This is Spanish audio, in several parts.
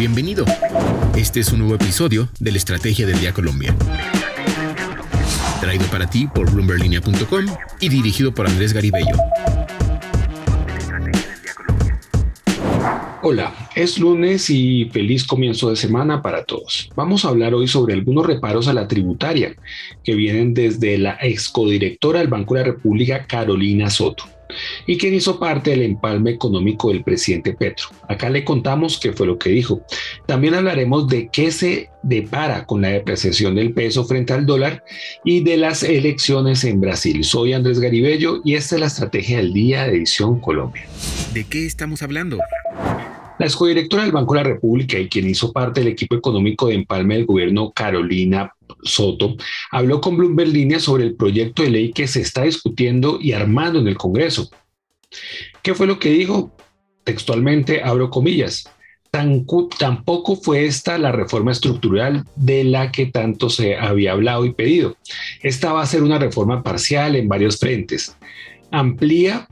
Bienvenido. Este es un nuevo episodio de la Estrategia del Día Colombia. Traído para ti por bloomberlinia.com y dirigido por Andrés Garibello. Hola, es lunes y feliz comienzo de semana para todos. Vamos a hablar hoy sobre algunos reparos a la tributaria que vienen desde la excodirectora del Banco de la República, Carolina Soto y quien hizo parte del empalme económico del presidente Petro. Acá le contamos qué fue lo que dijo. También hablaremos de qué se depara con la depreciación del peso frente al dólar y de las elecciones en Brasil. Soy Andrés Garibello y esta es la estrategia del día de Edición Colombia. ¿De qué estamos hablando? La excodirectora del Banco de la República y quien hizo parte del equipo económico de empalme del gobierno, Carolina Soto, habló con Bloomberg Línea sobre el proyecto de ley que se está discutiendo y armando en el Congreso. ¿Qué fue lo que dijo? Textualmente, abro comillas. tampoco fue esta la reforma estructural de la que tanto se había hablado y pedido. Esta va a ser una reforma parcial en varios frentes. Amplía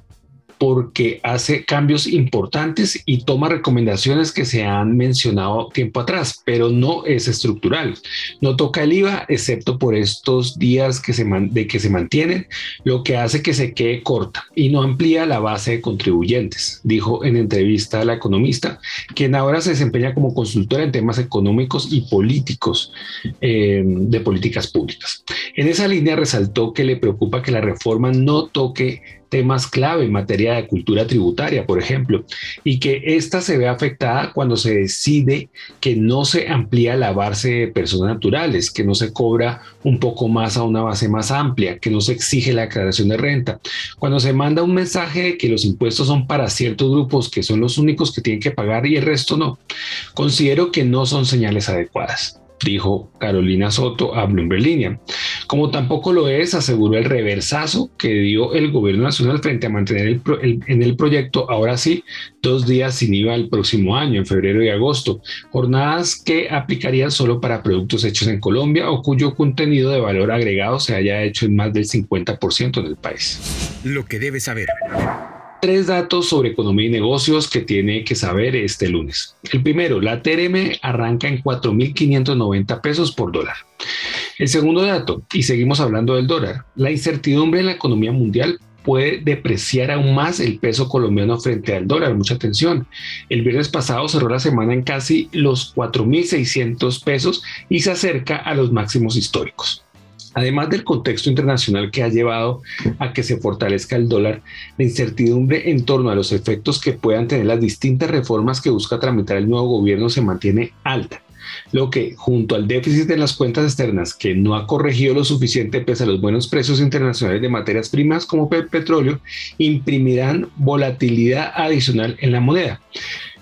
porque hace cambios importantes y toma recomendaciones que se han mencionado tiempo atrás, pero no es estructural. No toca el IVA, excepto por estos días que se de que se mantienen, lo que hace que se quede corta y no amplía la base de contribuyentes, dijo en entrevista a la economista, quien ahora se desempeña como consultora en temas económicos y políticos eh, de políticas públicas. En esa línea resaltó que le preocupa que la reforma no toque temas clave en materia de cultura tributaria, por ejemplo, y que ésta se ve afectada cuando se decide que no se amplía la base de personas naturales, que no se cobra un poco más a una base más amplia, que no se exige la aclaración de renta, cuando se manda un mensaje de que los impuestos son para ciertos grupos que son los únicos que tienen que pagar y el resto no. Considero que no son señales adecuadas dijo Carolina Soto a Bloomberg Línea. Como tampoco lo es, aseguró el reversazo que dio el gobierno nacional frente a mantener en el proyecto, ahora sí, dos días sin IVA el próximo año, en febrero y agosto, jornadas que aplicarían solo para productos hechos en Colombia o cuyo contenido de valor agregado se haya hecho en más del 50% del país. Lo que debe saber tres datos sobre economía y negocios que tiene que saber este lunes. El primero, la TRM arranca en 4.590 pesos por dólar. El segundo dato, y seguimos hablando del dólar, la incertidumbre en la economía mundial puede depreciar aún más el peso colombiano frente al dólar. Mucha atención. El viernes pasado cerró la semana en casi los 4.600 pesos y se acerca a los máximos históricos. Además del contexto internacional que ha llevado a que se fortalezca el dólar, la incertidumbre en torno a los efectos que puedan tener las distintas reformas que busca tramitar el nuevo gobierno se mantiene alta lo que, junto al déficit de las cuentas externas que no ha corregido lo suficiente pese a los buenos precios internacionales de materias primas como el petróleo, imprimirán volatilidad adicional en la moneda.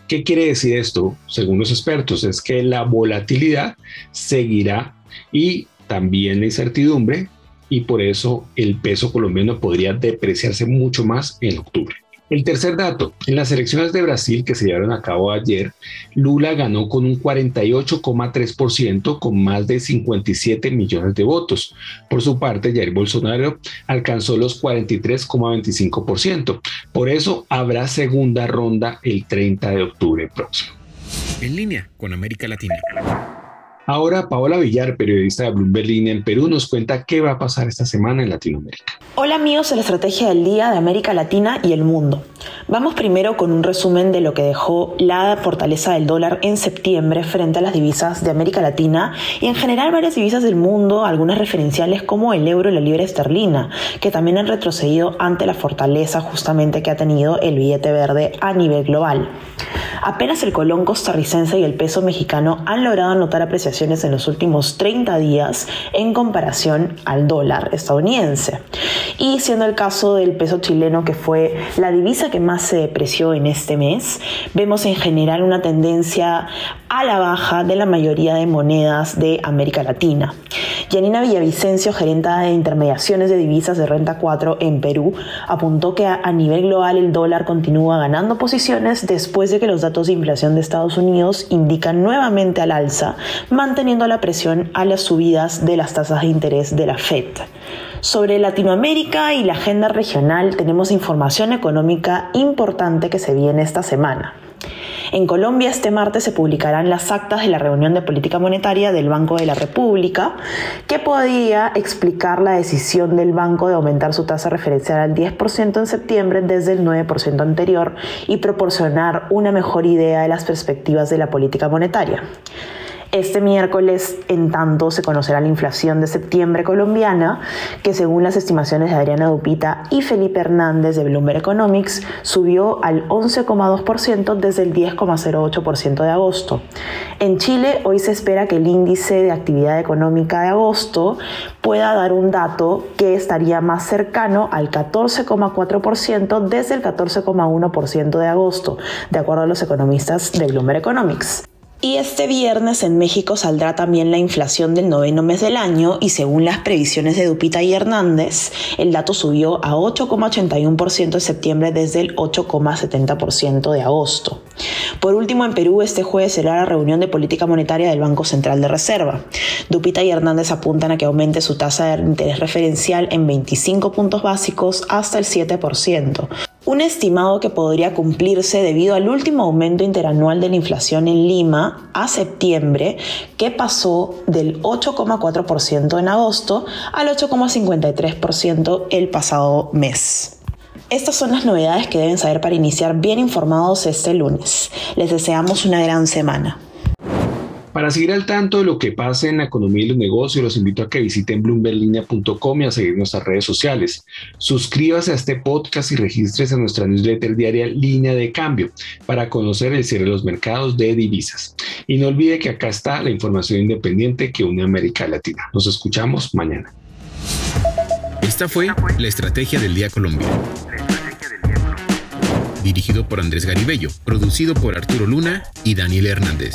¿Qué quiere decir esto? Según los expertos, es que la volatilidad seguirá y también la incertidumbre y por eso el peso colombiano podría depreciarse mucho más en octubre. El tercer dato, en las elecciones de Brasil que se llevaron a cabo ayer, Lula ganó con un 48,3% con más de 57 millones de votos. Por su parte, Jair Bolsonaro alcanzó los 43,25%. Por eso habrá segunda ronda el 30 de octubre próximo. En línea con América Latina. Ahora Paola Villar, periodista de Bloomberg Línea en Perú, nos cuenta qué va a pasar esta semana en Latinoamérica. Hola amigos la Estrategia del Día de América Latina y el mundo. Vamos primero con un resumen de lo que dejó la fortaleza del dólar en septiembre frente a las divisas de América Latina y en general varias divisas del mundo, algunas referenciales como el euro y la libra esterlina, que también han retrocedido ante la fortaleza justamente que ha tenido el billete verde a nivel global. Apenas el colón costarricense y el peso mexicano han logrado anotar apreciaciones en los últimos 30 días en comparación al dólar estadounidense. Y siendo el caso del peso chileno, que fue la divisa que más se depreció en este mes, vemos en general una tendencia a la baja de la mayoría de monedas de América Latina. Yanina Villavicencio, gerenta de intermediaciones de divisas de Renta 4 en Perú, apuntó que a nivel global el dólar continúa ganando posiciones después de que los datos de inflación de Estados Unidos indican nuevamente al alza, manteniendo la presión a las subidas de las tasas de interés de la Fed. Sobre Latinoamérica y la agenda regional tenemos información económica importante que se viene esta semana. En Colombia este martes se publicarán las actas de la reunión de política monetaria del Banco de la República, que podría explicar la decisión del banco de aumentar su tasa referencial al 10% en septiembre desde el 9% anterior y proporcionar una mejor idea de las perspectivas de la política monetaria. Este miércoles, en tanto, se conocerá la inflación de septiembre colombiana, que según las estimaciones de Adriana Dupita y Felipe Hernández de Bloomberg Economics, subió al 11,2% desde el 10,08% de agosto. En Chile, hoy se espera que el índice de actividad económica de agosto pueda dar un dato que estaría más cercano al 14,4% desde el 14,1% de agosto, de acuerdo a los economistas de Bloomberg Economics. Y este viernes en México saldrá también la inflación del noveno mes del año y según las previsiones de Dupita y Hernández, el dato subió a 8,81% de septiembre desde el 8,70% de agosto. Por último, en Perú este jueves será la reunión de política monetaria del Banco Central de Reserva. Dupita y Hernández apuntan a que aumente su tasa de interés referencial en 25 puntos básicos hasta el 7%, un estimado que podría cumplirse debido al último aumento interanual de la inflación en Lima a septiembre, que pasó del 8,4% en agosto al 8,53% el pasado mes. Estas son las novedades que deben saber para iniciar bien informados este lunes. Les deseamos una gran semana. Para seguir al tanto de lo que pasa en la economía y los negocios, los invito a que visiten bloomberlinia.com y a seguir nuestras redes sociales. Suscríbase a este podcast y registres en nuestra newsletter diaria Línea de Cambio para conocer el cierre de los mercados de divisas. Y no olvide que acá está la información independiente que une a América Latina. Nos escuchamos mañana. Esta fue la Estrategia del Día Colombia. Dirigido por Andrés Garibello, producido por Arturo Luna y Daniel Hernández.